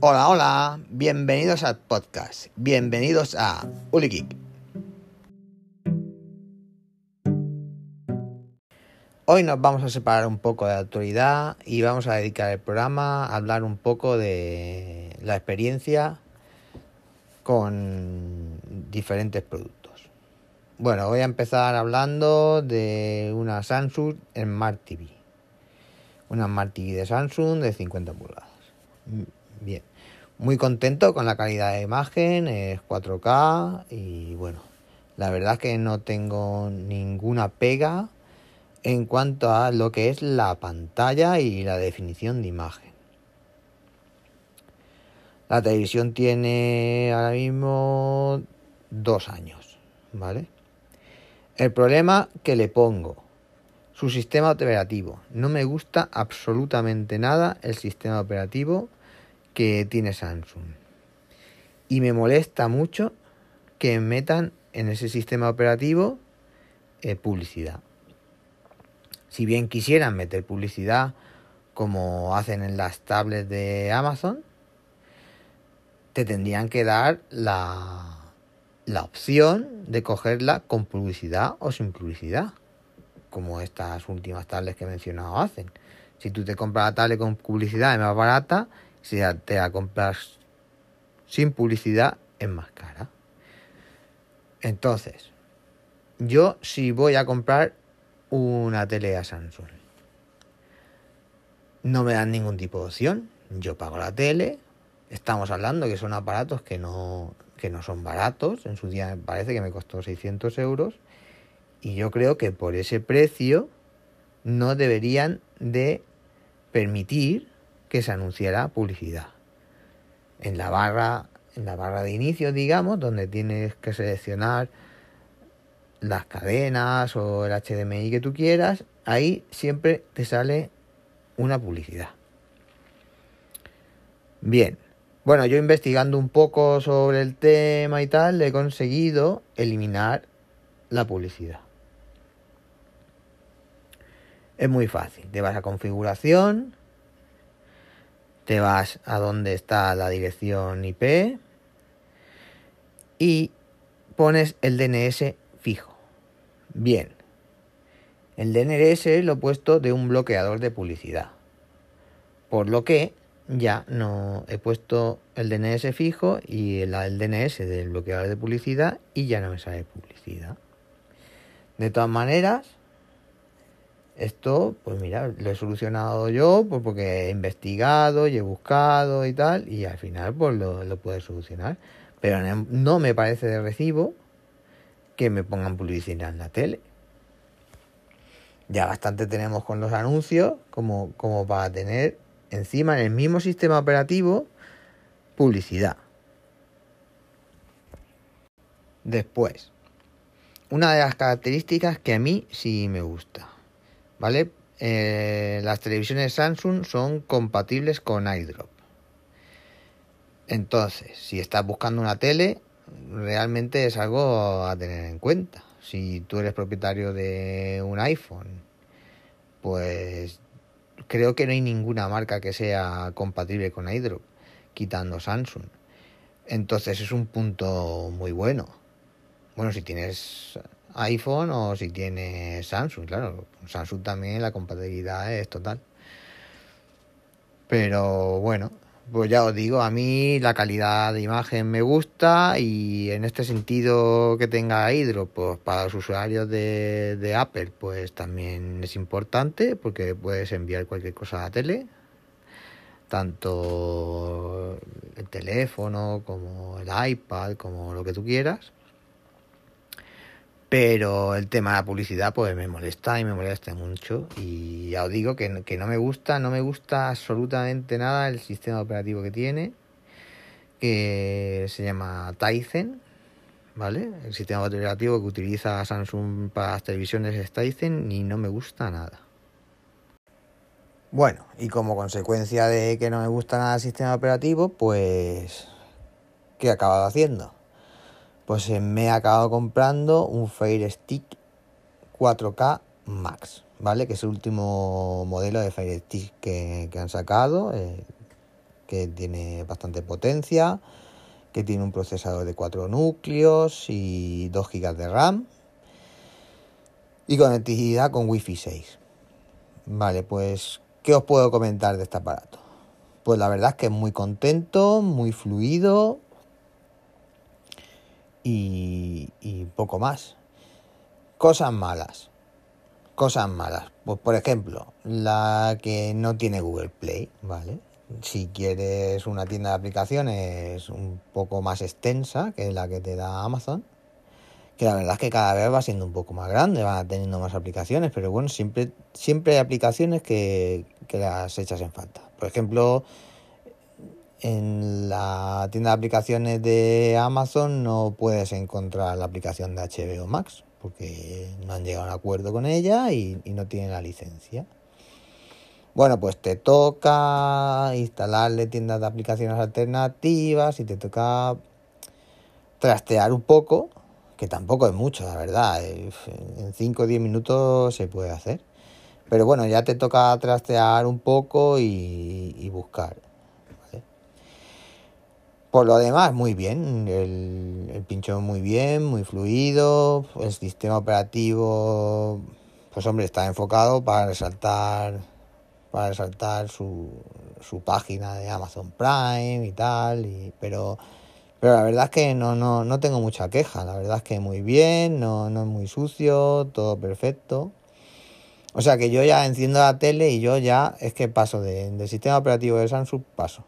Hola, hola, bienvenidos al podcast, bienvenidos a Ulikik. Hoy nos vamos a separar un poco de la actualidad y vamos a dedicar el programa a hablar un poco de la experiencia con diferentes productos. Bueno, voy a empezar hablando de una Samsung Smart TV. Una Smart TV de Samsung de 50 pulgadas. Bien, muy contento con la calidad de imagen, es 4K y bueno, la verdad es que no tengo ninguna pega en cuanto a lo que es la pantalla y la definición de imagen. La televisión tiene ahora mismo dos años, ¿vale? El problema que le pongo, su sistema operativo. No me gusta absolutamente nada el sistema operativo que tiene Samsung. Y me molesta mucho que metan en ese sistema operativo eh, publicidad. Si bien quisieran meter publicidad como hacen en las tablets de Amazon, te tendrían que dar la, la opción de cogerla con publicidad o sin publicidad, como estas últimas tablets que he mencionado hacen. Si tú te compras la tablet con publicidad es más barata, si te la compras sin publicidad es más cara. Entonces, yo si voy a comprar una tele a Samsung. No me dan ningún tipo de opción. Yo pago la tele. Estamos hablando que son aparatos que no, que no son baratos. En su día me parece que me costó 600 euros. Y yo creo que por ese precio no deberían de permitir que se anunciara publicidad. En la barra, en la barra de inicio, digamos, donde tienes que seleccionar las cadenas o el HDMI que tú quieras, ahí siempre te sale una publicidad. Bien, bueno, yo investigando un poco sobre el tema y tal, he conseguido eliminar la publicidad. Es muy fácil, te vas a configuración, te vas a donde está la dirección IP y pones el DNS fijo. Bien, el DNS lo he puesto de un bloqueador de publicidad. Por lo que ya no he puesto el DNS fijo y el, el, DNS del bloqueador de publicidad y ya no me sale publicidad. De todas maneras, esto, pues mira, lo he solucionado yo pues porque he investigado y he buscado y tal y al final pues lo, lo solucionar. Pero no me parece de recibo que me pongan publicidad en la tele. Ya bastante tenemos con los anuncios como, como para tener encima en el mismo sistema operativo publicidad. Después, una de las características que a mí sí me gusta, ¿vale? Eh, las televisiones Samsung son compatibles con iDrop. Entonces, si estás buscando una tele, realmente es algo a tener en cuenta. Si tú eres propietario de un iPhone, pues creo que no hay ninguna marca que sea compatible con iDrop, quitando Samsung. Entonces es un punto muy bueno. Bueno, si tienes iPhone o si tienes Samsung, claro. Samsung también la compatibilidad es total. Pero bueno, pues ya os digo, a mí la calidad de imagen me gusta y en este sentido que tenga hidro, pues para los usuarios de, de Apple, pues también es importante porque puedes enviar cualquier cosa a la tele, tanto el teléfono como el iPad, como lo que tú quieras. Pero el tema de la publicidad pues me molesta y me molesta mucho. Y ya os digo que, que, no me gusta, no me gusta absolutamente nada el sistema operativo que tiene. Que se llama Tizen, ¿vale? El sistema operativo que utiliza Samsung para las televisiones es Tizen y no me gusta nada. Bueno, y como consecuencia de que no me gusta nada el sistema operativo, pues... ¿Qué he acabado haciendo? Pues eh, me he acabado comprando un Fire Stick 4K Max, ¿vale? Que es el último modelo de Fire Stick que, han sacado, que tiene bastante potencia, que tiene un procesador de 4 núcleos y 2 GB de RAM y conectividad con Wi-Fi 6. Vale, pues, ¿qué os puedo comentar de este aparato? Pues la verdad es que es muy contento, muy fluido y, y poco más. Cosas malas. Cosas malas. Pues por ejemplo, la que no tiene Google Play, ¿vale? Si quieres una tienda de aplicaciones un poco más extensa que la que te da Amazon, que la verdad es que cada vez va siendo un poco más grande, va teniendo más aplicaciones, pero bueno, siempre, siempre hay aplicaciones que, que las echas en falta. Por ejemplo, en la tienda de aplicaciones de Amazon no puedes encontrar la aplicación de HBO Max, porque no han llegado a un acuerdo con ella y, no tienen la licencia. Bueno, pues te toca instalarle tiendas de aplicaciones alternativas y te toca trastear un poco que tampoco es mucho, la verdad. Eh, en 5 o 10 minutos se puede hacer. Pero bueno, ya te toca trastear un poco y, buscar. Por lo demás, muy bien. El, el pincho muy bien, muy fluido. El sistema operativo, pues hombre, está enfocado para resaltar, para resaltar su, su página de Amazon Prime y tal. Y, pero pero la verdad es que no, no, no tengo mucha queja. La verdad es que muy bien, no, no es muy sucio, todo perfecto. O sea que yo ya enciendo la tele y yo ya es que paso de, del sistema operativo de Samsung, paso.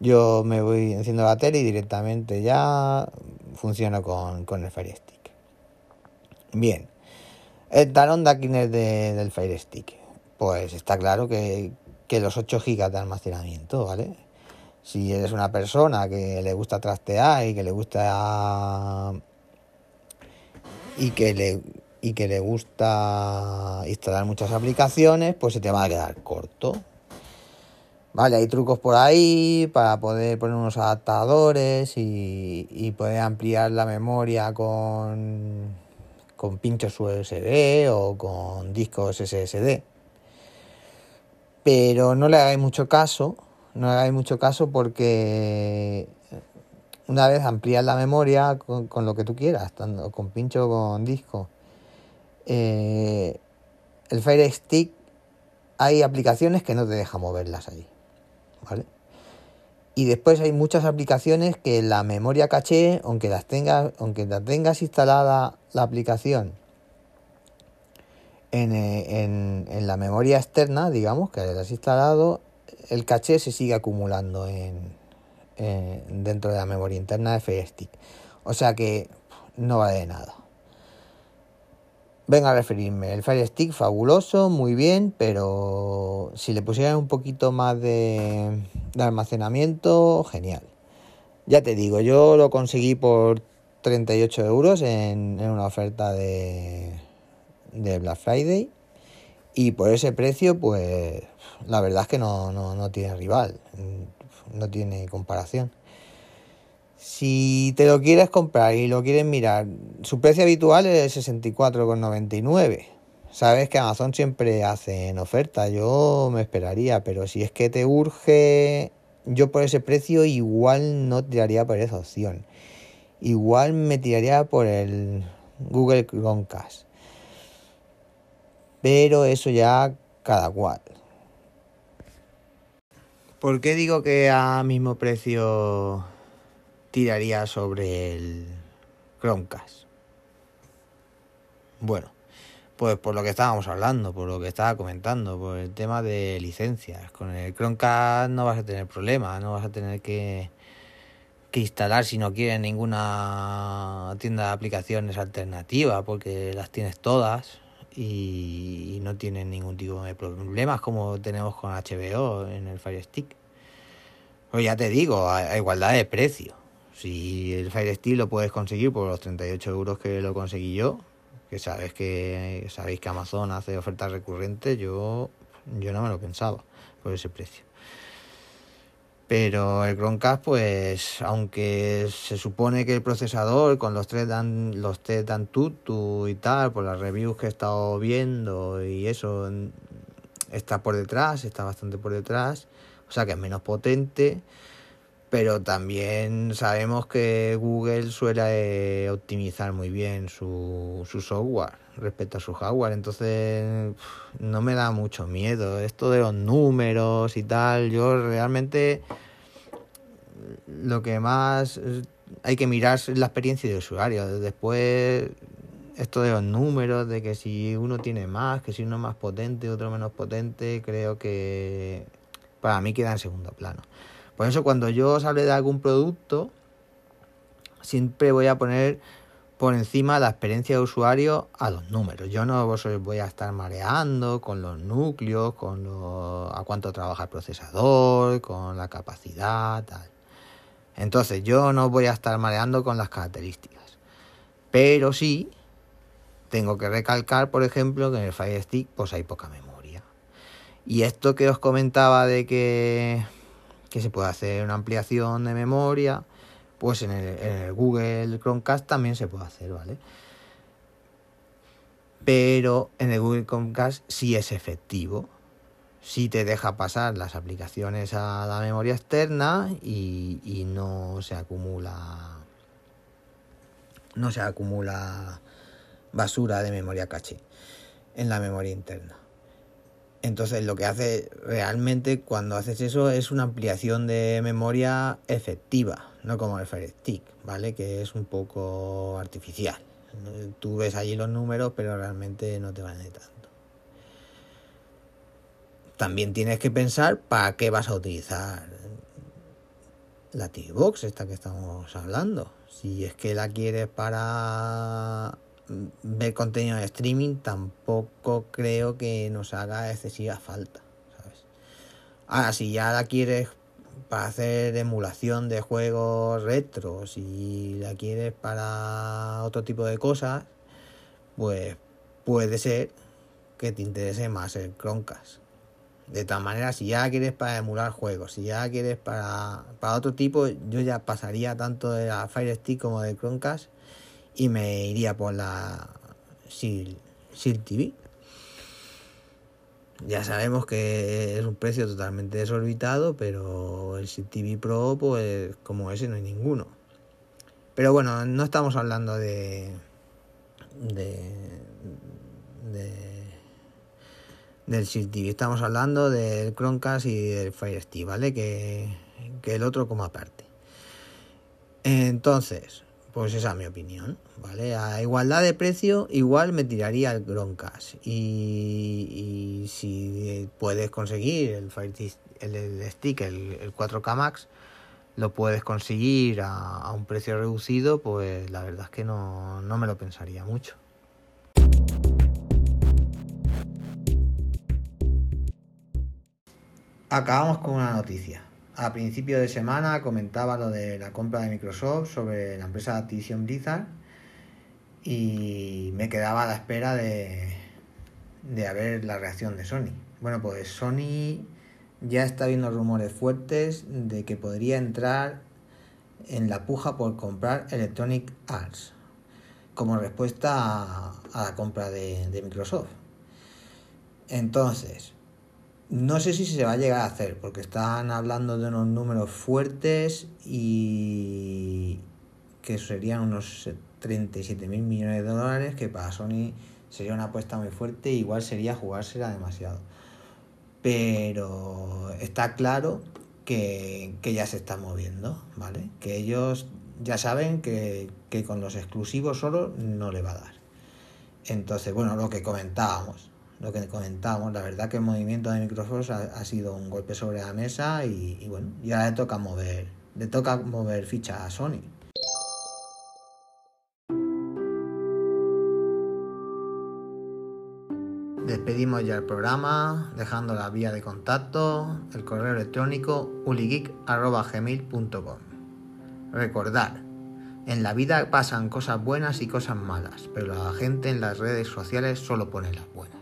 Yo me voy enciendo la tele y directamente ya funciona con, con el Fire Stick. Bien. El talón de Aquiles de, del Fire Stick. Pues está claro que, que los 8 GB de almacenamiento, ¿vale? Si eres una persona que le gusta trastear y que le gusta y que le y que le gusta instalar muchas aplicaciones, pues se te va a quedar corto. Vale, hay trucos por ahí para poder poner unos adaptadores y, y poder ampliar la memoria con, con pinchos USB o con discos SSD. Pero no le hagáis mucho caso no hagáis mucho caso porque una vez amplías la memoria con, lo que tú quieras, tanto con pincho con disco, eh, el Fire Stick hay aplicaciones que no te deja moverlas ahí, Y después hay muchas aplicaciones que la memoria caché, aunque las tengas, aunque la tengas instalada la aplicación en, eh, en, en la memoria externa, digamos, que la has instalado, el caché se sigue acumulando en, dentro de la memoria interna de Fire Stick. O sea que no vale nada. Venga a referirme, el Fire Stick fabuloso, muy bien, pero si le pusieran un poquito más de, almacenamiento, genial. Ya te digo, yo lo conseguí por 38 euros en, en una oferta de, de Black Friday y por ese precio, pues la verdad es que no, no, tiene rival, no tiene comparación. Si te lo quieres comprar y lo quieres mirar, su precio habitual es 64,99. Sabes que Amazon siempre hace en oferta, yo me esperaría, pero si es que te urge, yo por ese precio igual no tiraría por esa opción. Igual me tiraría por el Google Chromecast pero eso ya cada cual. ¿Por qué digo que a mismo precio tiraría sobre el Chromecast? Bueno, pues por lo que estábamos hablando, por lo que estaba comentando, por el tema de licencias. Con el Chromecast no vas a tener problemas, no vas a tener que, que instalar si no quieres ninguna tienda de aplicaciones alternativa, porque las tienes todas y, no tienen ningún tipo de problemas como tenemos con HBO en el Fire Stick. Pues ya te digo, a, igualdad de precio. Si el Fire Stick lo puedes conseguir por los 38 euros que lo conseguí yo, que sabes que sabéis que Amazon hace ofertas recurrentes, yo, yo no me lo pensaba por ese precio. Pero el Chromecast, pues, aunque se supone que el procesador con los tres dan, los test dan tutu y tal, por las reviews que he estado viendo y eso, está por detrás, está bastante por detrás. O sea que es menos potente, pero también sabemos que Google suele optimizar muy bien su, software respecto a su hardware, entonces no me da mucho miedo. Esto de los números y tal, yo realmente lo que más hay que mirar es la experiencia de usuario. Después, esto de los números, de que si uno tiene más, que si uno es más potente, otro menos potente, creo que para mí queda en segundo plano. Por eso cuando yo os hable de algún producto, siempre voy a poner por encima la experiencia de usuario a los números. Yo no os voy a estar mareando con los núcleos, con lo, a cuánto trabaja el procesador, con la capacidad, tal. Entonces yo no voy a estar mareando con las características. Pero sí tengo que recalcar, por ejemplo, que en el Fire Stick pues hay poca memoria. Y esto que os comentaba de que, que se puede hacer una ampliación de memoria, pues en el, Google Chromecast también se puede hacer, ¿vale? Pero en el Google Chromecast sí es efectivo si te deja pasar las aplicaciones a la memoria externa y, no se acumula no se acumula basura de memoria caché en la memoria interna. Entonces lo que hace realmente cuando haces eso es una ampliación de memoria efectiva, no como el Fire Stick, ¿vale? Que es un poco artificial. Tú ves allí los números, pero realmente no te van a necesitar también tienes que pensar para qué vas a utilizar la TV-Box, esta que estamos hablando. Si es que la quieres para ver contenido de streaming, tampoco creo que nos haga excesiva falta. ¿sabes? Ahora, si ya la quieres para hacer emulación de juegos retro, si la quieres para otro tipo de cosas, pues puede ser que te interese más el Chromecast. De tal manera, si ya quieres para emular juegos, si ya quieres para, para otro tipo, yo ya pasaría tanto de la Fire Stick como de Chromecast y me iría por la Shield, TV. Ya sabemos que es un precio totalmente desorbitado, pero el Shield TV Pro, pues como ese no hay ninguno. Pero bueno, no estamos hablando de, de, de del Shield Estamos hablando del Chromecast y del Fire Stick, ¿vale? Que, el otro como aparte. Entonces, pues esa es mi opinión, ¿vale? A igualdad de precio, igual me tiraría el Chromecast. Y, y si puedes conseguir el Fire el, Stick, el, 4K Max, lo puedes conseguir a, a, un precio reducido, pues la verdad es que no, no me lo pensaría mucho. Acabamos con una noticia. A principio de semana comentaba lo de la compra de Microsoft sobre la empresa Activision Blizzard y me quedaba a la espera de, de ver la reacción de Sony. Bueno, pues Sony ya está viendo rumores fuertes de que podría entrar en la puja por comprar Electronic Arts como respuesta a, la compra de Microsoft. Entonces, no sé si se va a llegar a hacer, porque están hablando de unos números fuertes y que serían unos 37 mil millones de dólares, que para Sony sería una apuesta muy fuerte, igual sería jugársela demasiado. Pero está claro que, ya se está moviendo, ¿vale? Que ellos ya saben que, que con los exclusivos solo no le va a dar. Entonces, bueno, lo que comentábamos, lo que comentamos, la verdad que el movimiento de Microsoft ha, sido un golpe sobre la mesa y, bueno, ya le toca mover, le toca mover ficha a Sony. Despedimos ya el programa, dejando la vía de contacto, el correo electrónico uligeek.gmail.com. Recordar, en la vida pasan cosas buenas y cosas malas, pero la gente en las redes sociales solo pone las buenas.